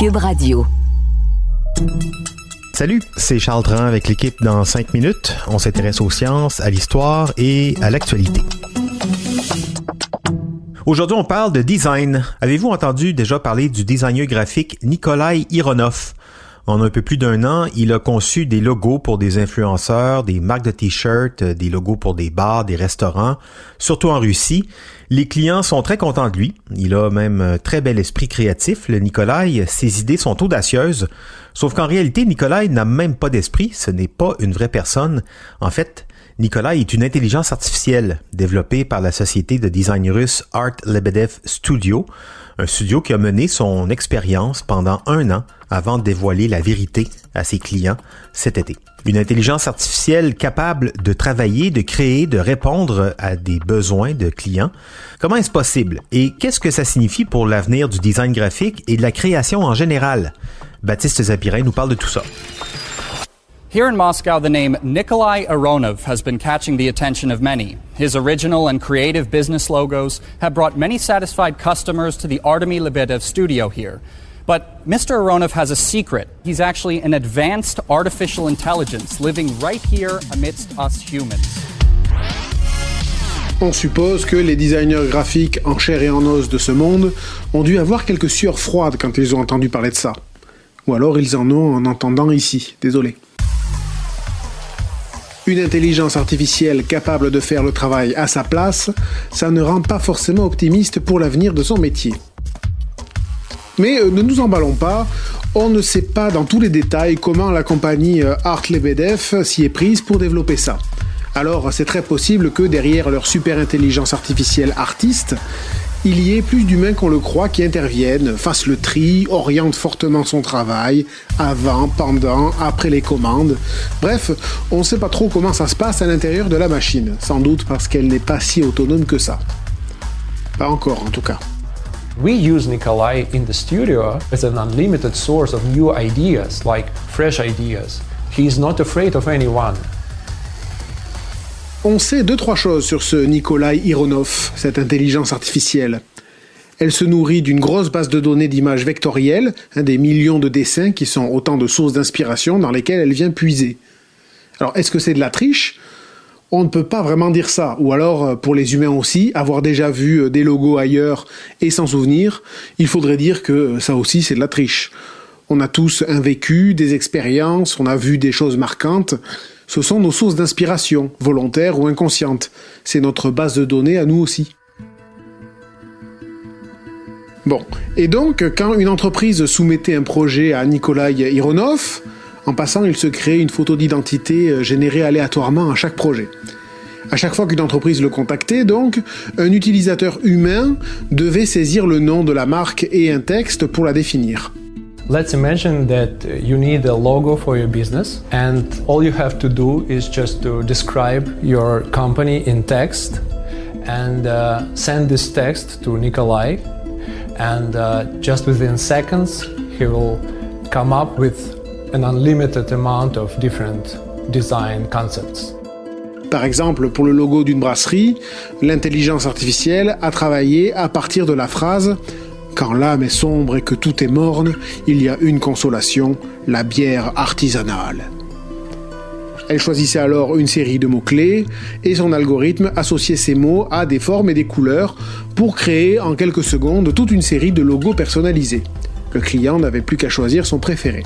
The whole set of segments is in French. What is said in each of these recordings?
Cube Radio. Salut, c'est Charles Tran avec l'équipe dans 5 minutes. On s'intéresse aux sciences, à l'histoire et à l'actualité. Aujourd'hui, on parle de design. Avez-vous entendu déjà parler du designer graphique Nikolai Ironov? En un peu plus d'un an, il a conçu des logos pour des influenceurs, des marques de t-shirts, des logos pour des bars, des restaurants, surtout en Russie. Les clients sont très contents de lui. Il a même un très bel esprit créatif, le Nikolai. Ses idées sont audacieuses. Sauf qu'en réalité, Nikolai n'a même pas d'esprit. Ce n'est pas une vraie personne. En fait, Nikolai est une intelligence artificielle développée par la société de design russe Art Lebedev Studio, un studio qui a mené son expérience pendant un an avant de dévoiler la vérité à ses clients cet été. Une intelligence artificielle capable de travailler, de créer, de répondre à des besoins de clients. Comment est-ce possible? Et qu'est-ce que ça signifie pour l'avenir du design graphique et de la création en général? Baptiste Zapirin nous parle de tout ça. Here in Moscow, the name Nikolai Aronov has been catching the attention of many. His original and creative business logos have brought many satisfied customers to the Artemy Lebedev studio here. But Mr. Aronov has a secret. He's actually an advanced artificial intelligence living right here amidst us humans. On suppose que les designers graphiques en chair et en os de ce monde ont dû avoir quelques sueurs froides quand ils ont entendu parler de ça. Ou alors ils en ont en entendant ici, désolé. Une intelligence artificielle capable de faire le travail à sa place, ça ne rend pas forcément optimiste pour l'avenir de son métier. Mais euh, ne nous emballons pas, on ne sait pas dans tous les détails comment la compagnie euh, Art Lebedev s'y est prise pour développer ça. Alors c'est très possible que derrière leur super intelligence artificielle artiste, il y ait plus d'humains qu'on le croit qui interviennent, fassent le tri, orientent fortement son travail, avant, pendant, après les commandes. Bref, on ne sait pas trop comment ça se passe à l'intérieur de la machine, sans doute parce qu'elle n'est pas si autonome que ça. Pas encore en tout cas. We use Nikolai in the studio as an unlimited source of new ideas, like fresh ideas. He is not afraid of anyone. On sait deux trois choses sur ce Nikolai Ironov, cette intelligence artificielle. Elle se nourrit d'une grosse base de données d'images vectorielles, hein, des millions de dessins qui sont autant de sources d'inspiration dans lesquelles elle vient puiser. Alors est-ce que c'est de la triche? On ne peut pas vraiment dire ça. Ou alors, euh, pour les humains aussi, avoir déjà vu euh, des logos ailleurs et s'en souvenir, il faudrait dire que euh, ça aussi c'est de la triche. On a tous un vécu, des expériences, on a vu des choses marquantes. Ce sont nos sources d'inspiration, volontaires ou inconscientes. C'est notre base de données à nous aussi. Bon, et donc quand une entreprise soumettait un projet à Nikolai Ironov, en passant, il se créait une photo d'identité générée aléatoirement à chaque projet. À chaque fois qu'une entreprise le contactait, donc, un utilisateur humain devait saisir le nom de la marque et un texte pour la définir. Let's imagine that you need a logo for your business, and all you have to do is just to describe your company in text and uh, send this text to Nikolai. And uh, just within seconds, he will come up with an unlimited amount of different design concepts. Par exemple, pour le logo d'une brasserie, l'intelligence artificielle a travaillé à partir de la phrase Quand l'âme est sombre et que tout est morne, il y a une consolation, la bière artisanale. Elle choisissait alors une série de mots-clés et son algorithme associait ces mots à des formes et des couleurs pour créer en quelques secondes toute une série de logos personnalisés. Le client n'avait plus qu'à choisir son préféré.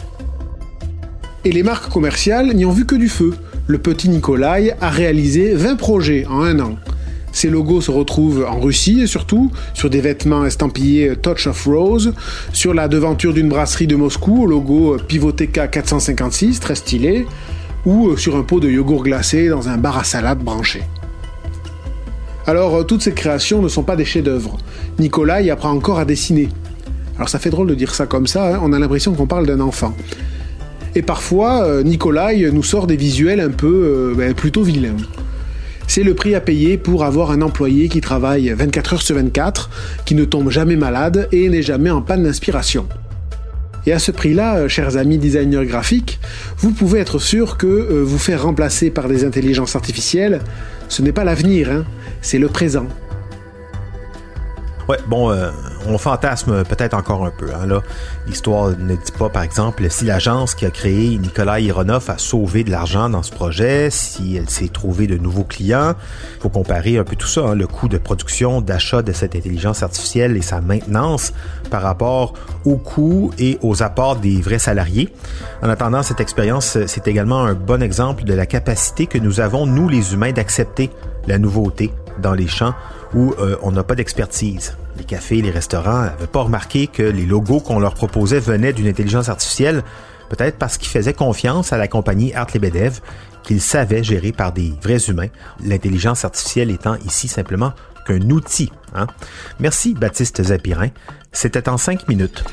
Et les marques commerciales n'y ont vu que du feu. Le petit Nikolai a réalisé 20 projets en un an. Ces logos se retrouvent en Russie et surtout sur des vêtements estampillés Touch of Rose, sur la devanture d'une brasserie de Moscou au logo Pivoteka 456, très stylé, ou sur un pot de yogourt glacé dans un bar à salade branché. Alors, toutes ces créations ne sont pas des chefs-d'œuvre. Nikolai apprend encore à dessiner. Alors ça fait drôle de dire ça comme ça, hein. on a l'impression qu'on parle d'un enfant. Et parfois, euh, Nikolai nous sort des visuels un peu euh, ben, plutôt vilains. C'est le prix à payer pour avoir un employé qui travaille 24 heures sur 24, qui ne tombe jamais malade et n'est jamais en panne d'inspiration. Et à ce prix-là, euh, chers amis designers graphiques, vous pouvez être sûr que euh, vous faire remplacer par des intelligences artificielles, ce n'est pas l'avenir, hein, c'est le présent. Ouais, bon, euh, on fantasme peut-être encore un peu. Hein. L'histoire ne dit pas, par exemple, si l'agence qui a créé Nicolas Ironov a sauvé de l'argent dans ce projet, si elle s'est trouvée de nouveaux clients. Il faut comparer un peu tout ça, hein, le coût de production, d'achat de cette intelligence artificielle et sa maintenance par rapport au coût et aux apports des vrais salariés. En attendant, cette expérience, c'est également un bon exemple de la capacité que nous avons, nous les humains, d'accepter la nouveauté dans les champs où euh, on n'a pas d'expertise. Les cafés, les restaurants n'avaient pas remarqué que les logos qu'on leur proposait venaient d'une intelligence artificielle, peut-être parce qu'ils faisaient confiance à la compagnie Art Lebedev, qu'ils savaient gérer par des vrais humains, l'intelligence artificielle étant ici simplement qu'un outil. Hein? Merci Baptiste Zapirin. C'était en cinq minutes.